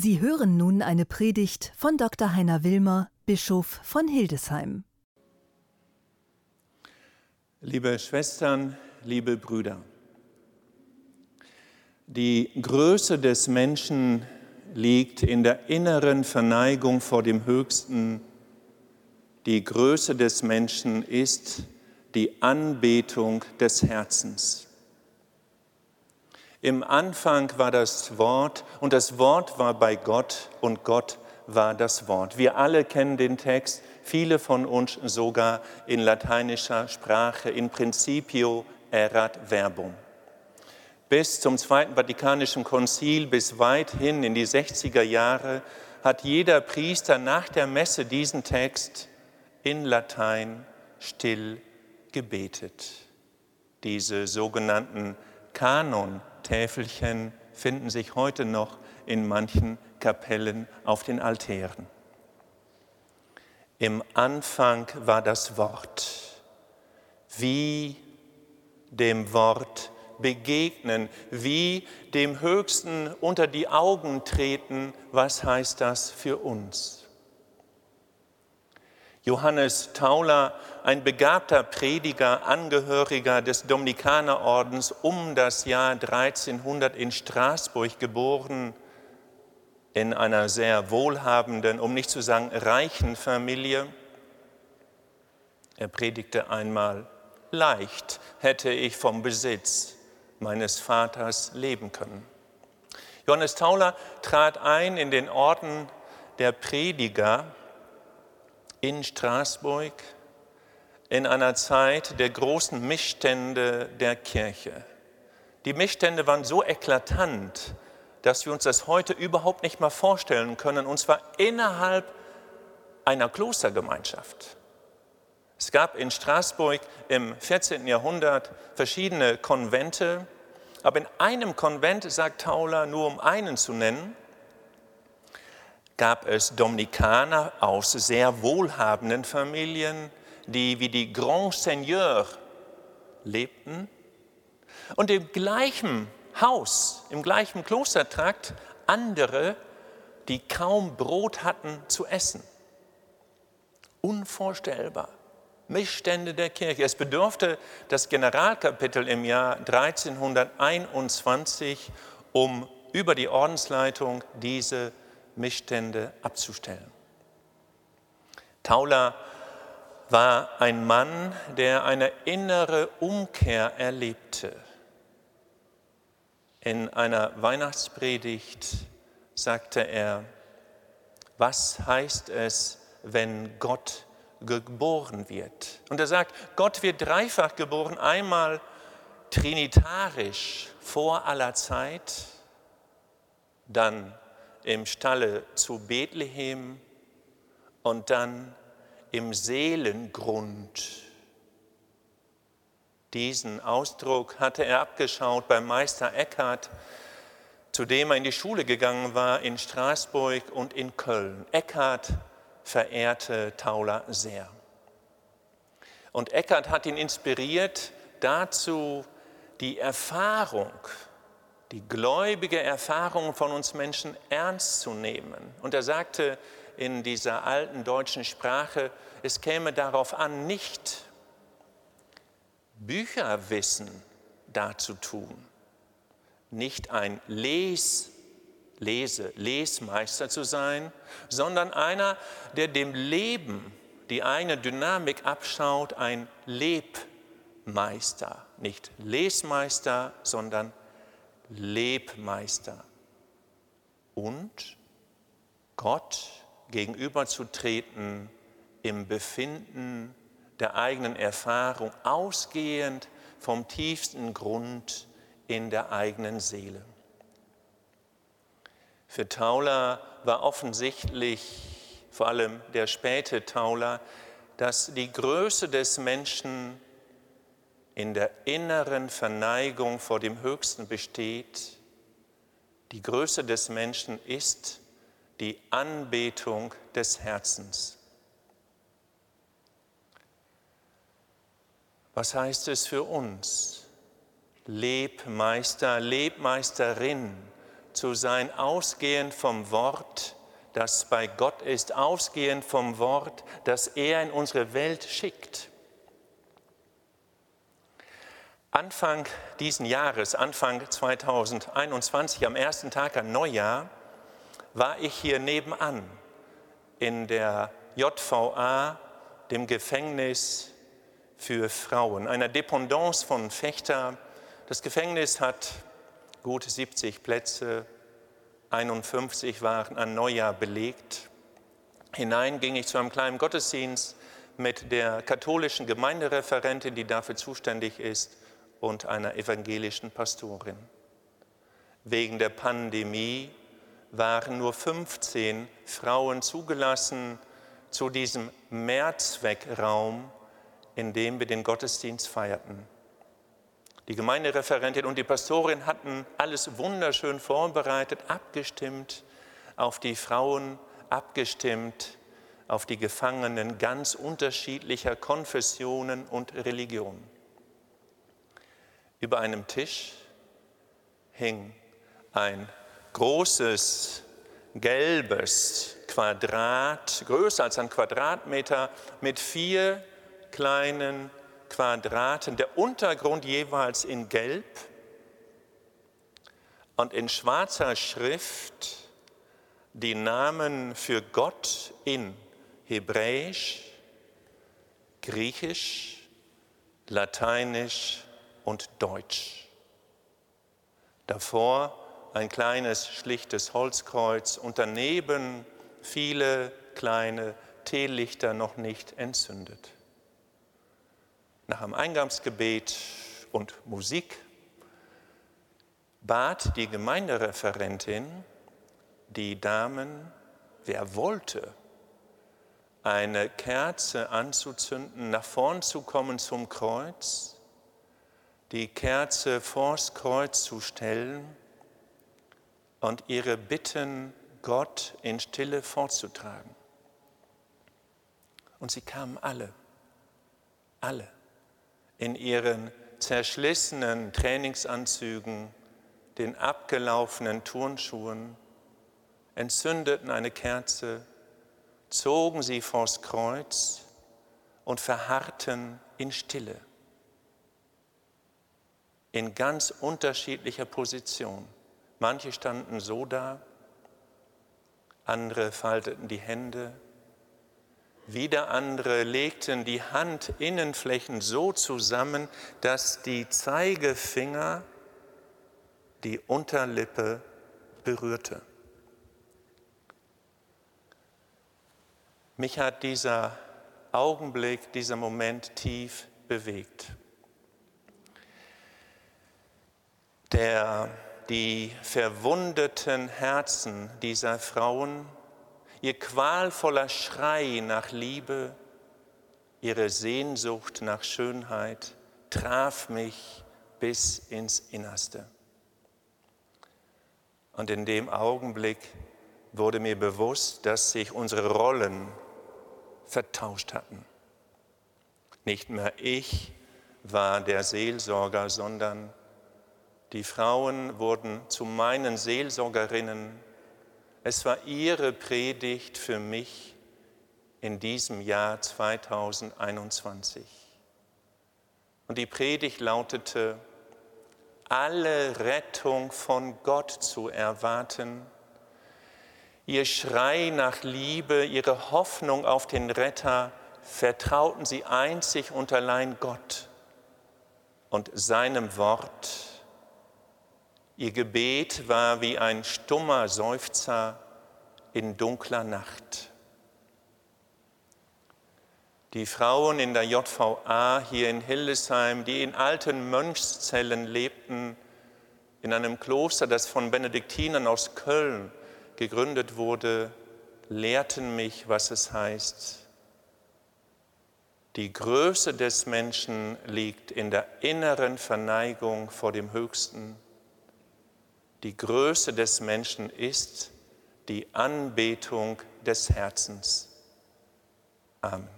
Sie hören nun eine Predigt von Dr. Heiner Wilmer, Bischof von Hildesheim. Liebe Schwestern, liebe Brüder, die Größe des Menschen liegt in der inneren Verneigung vor dem Höchsten. Die Größe des Menschen ist die Anbetung des Herzens. Im Anfang war das Wort und das Wort war bei Gott und Gott war das Wort. Wir alle kennen den Text, viele von uns sogar in lateinischer Sprache, in Principio erat verbum. Bis zum Zweiten Vatikanischen Konzil, bis weit hin in die 60er Jahre, hat jeder Priester nach der Messe diesen Text in Latein still gebetet. Diese sogenannten Kanon Täfelchen finden sich heute noch in manchen Kapellen auf den Altären. Im Anfang war das Wort. Wie dem Wort begegnen, wie dem Höchsten unter die Augen treten, was heißt das für uns? Johannes Tauler, ein begabter Prediger, Angehöriger des Dominikanerordens, um das Jahr 1300 in Straßburg geboren, in einer sehr wohlhabenden, um nicht zu sagen reichen Familie. Er predigte einmal, leicht hätte ich vom Besitz meines Vaters leben können. Johannes Tauler trat ein in den Orden der Prediger in Straßburg in einer Zeit der großen Missstände der Kirche. Die Missstände waren so eklatant, dass wir uns das heute überhaupt nicht mehr vorstellen können, und zwar innerhalb einer Klostergemeinschaft. Es gab in Straßburg im 14. Jahrhundert verschiedene Konvente, aber in einem Konvent, sagt Tauler, nur um einen zu nennen, gab es Dominikaner aus sehr wohlhabenden Familien, die wie die Grand Seigneur lebten und im gleichen Haus, im gleichen Klostertrakt andere, die kaum Brot hatten zu essen. Unvorstellbar. Missstände der Kirche. Es bedurfte das Generalkapitel im Jahr 1321, um über die Ordensleitung diese Missstände abzustellen. Tauler war ein Mann, der eine innere Umkehr erlebte. In einer Weihnachtspredigt sagte er, was heißt es, wenn Gott geboren wird? Und er sagt, Gott wird dreifach geboren, einmal trinitarisch vor aller Zeit, dann im Stalle zu Bethlehem und dann im Seelengrund. Diesen Ausdruck hatte er abgeschaut beim Meister Eckhart, zu dem er in die Schule gegangen war in Straßburg und in Köln. Eckhart verehrte Tauler sehr. Und Eckhart hat ihn inspiriert dazu, die Erfahrung die gläubige Erfahrung von uns Menschen ernst zu nehmen. Und er sagte in dieser alten deutschen Sprache, es käme darauf an, nicht Bücherwissen darzutun, nicht ein Les, Lese, Lesmeister zu sein, sondern einer, der dem Leben die eine Dynamik abschaut, ein Lebmeister, nicht Lesmeister, sondern Lebmeister und Gott gegenüberzutreten im Befinden der eigenen Erfahrung, ausgehend vom tiefsten Grund in der eigenen Seele. Für Tauler war offensichtlich, vor allem der späte Tauler, dass die Größe des Menschen in der inneren Verneigung vor dem Höchsten besteht, die Größe des Menschen ist die Anbetung des Herzens. Was heißt es für uns, Lebmeister, Lebmeisterin zu sein, ausgehend vom Wort, das bei Gott ist, ausgehend vom Wort, das er in unsere Welt schickt. Anfang diesen Jahres, Anfang 2021, am ersten Tag an Neujahr, war ich hier nebenan in der JVA, dem Gefängnis für Frauen, einer Dependance von Fechter. Das Gefängnis hat gut 70 Plätze, 51 waren an Neujahr belegt. Hinein ging ich zu einem kleinen Gottesdienst mit der katholischen Gemeindereferentin, die dafür zuständig ist, und einer evangelischen Pastorin. Wegen der Pandemie waren nur 15 Frauen zugelassen zu diesem Mehrzweckraum, in dem wir den Gottesdienst feierten. Die Gemeindereferentin und die Pastorin hatten alles wunderschön vorbereitet, abgestimmt auf die Frauen, abgestimmt auf die Gefangenen ganz unterschiedlicher Konfessionen und Religionen. Über einem Tisch hing ein großes gelbes Quadrat, größer als ein Quadratmeter, mit vier kleinen Quadraten, der Untergrund jeweils in Gelb. Und in schwarzer Schrift die Namen für Gott in Hebräisch, Griechisch, Lateinisch und Deutsch. Davor ein kleines, schlichtes Holzkreuz und daneben viele kleine Teelichter noch nicht entzündet. Nach dem Eingangsgebet und Musik bat die Gemeindereferentin die Damen, wer wollte, eine Kerze anzuzünden, nach vorn zu kommen zum Kreuz die Kerze vors Kreuz zu stellen und ihre Bitten Gott in Stille vorzutragen. Und sie kamen alle, alle in ihren zerschlissenen Trainingsanzügen, den abgelaufenen Turnschuhen, entzündeten eine Kerze, zogen sie vors Kreuz und verharrten in Stille in ganz unterschiedlicher Position. Manche standen so da, andere falteten die Hände, wieder andere legten die Handinnenflächen so zusammen, dass die Zeigefinger die Unterlippe berührte. Mich hat dieser Augenblick, dieser Moment tief bewegt. Der die verwundeten Herzen dieser Frauen, ihr qualvoller Schrei nach Liebe, ihre Sehnsucht nach Schönheit traf mich bis ins Innerste. Und in dem Augenblick wurde mir bewusst, dass sich unsere Rollen vertauscht hatten. Nicht mehr ich war der Seelsorger, sondern die Frauen wurden zu meinen Seelsorgerinnen. Es war ihre Predigt für mich in diesem Jahr 2021. Und die Predigt lautete, alle Rettung von Gott zu erwarten, ihr Schrei nach Liebe, ihre Hoffnung auf den Retter vertrauten sie einzig und allein Gott und seinem Wort Ihr Gebet war wie ein stummer Seufzer in dunkler Nacht. Die Frauen in der JVA hier in Hildesheim, die in alten Mönchszellen lebten, in einem Kloster, das von Benediktinern aus Köln gegründet wurde, lehrten mich, was es heißt. Die Größe des Menschen liegt in der inneren Verneigung vor dem Höchsten die Größe des Menschen ist die Anbetung des Herzens. Amen.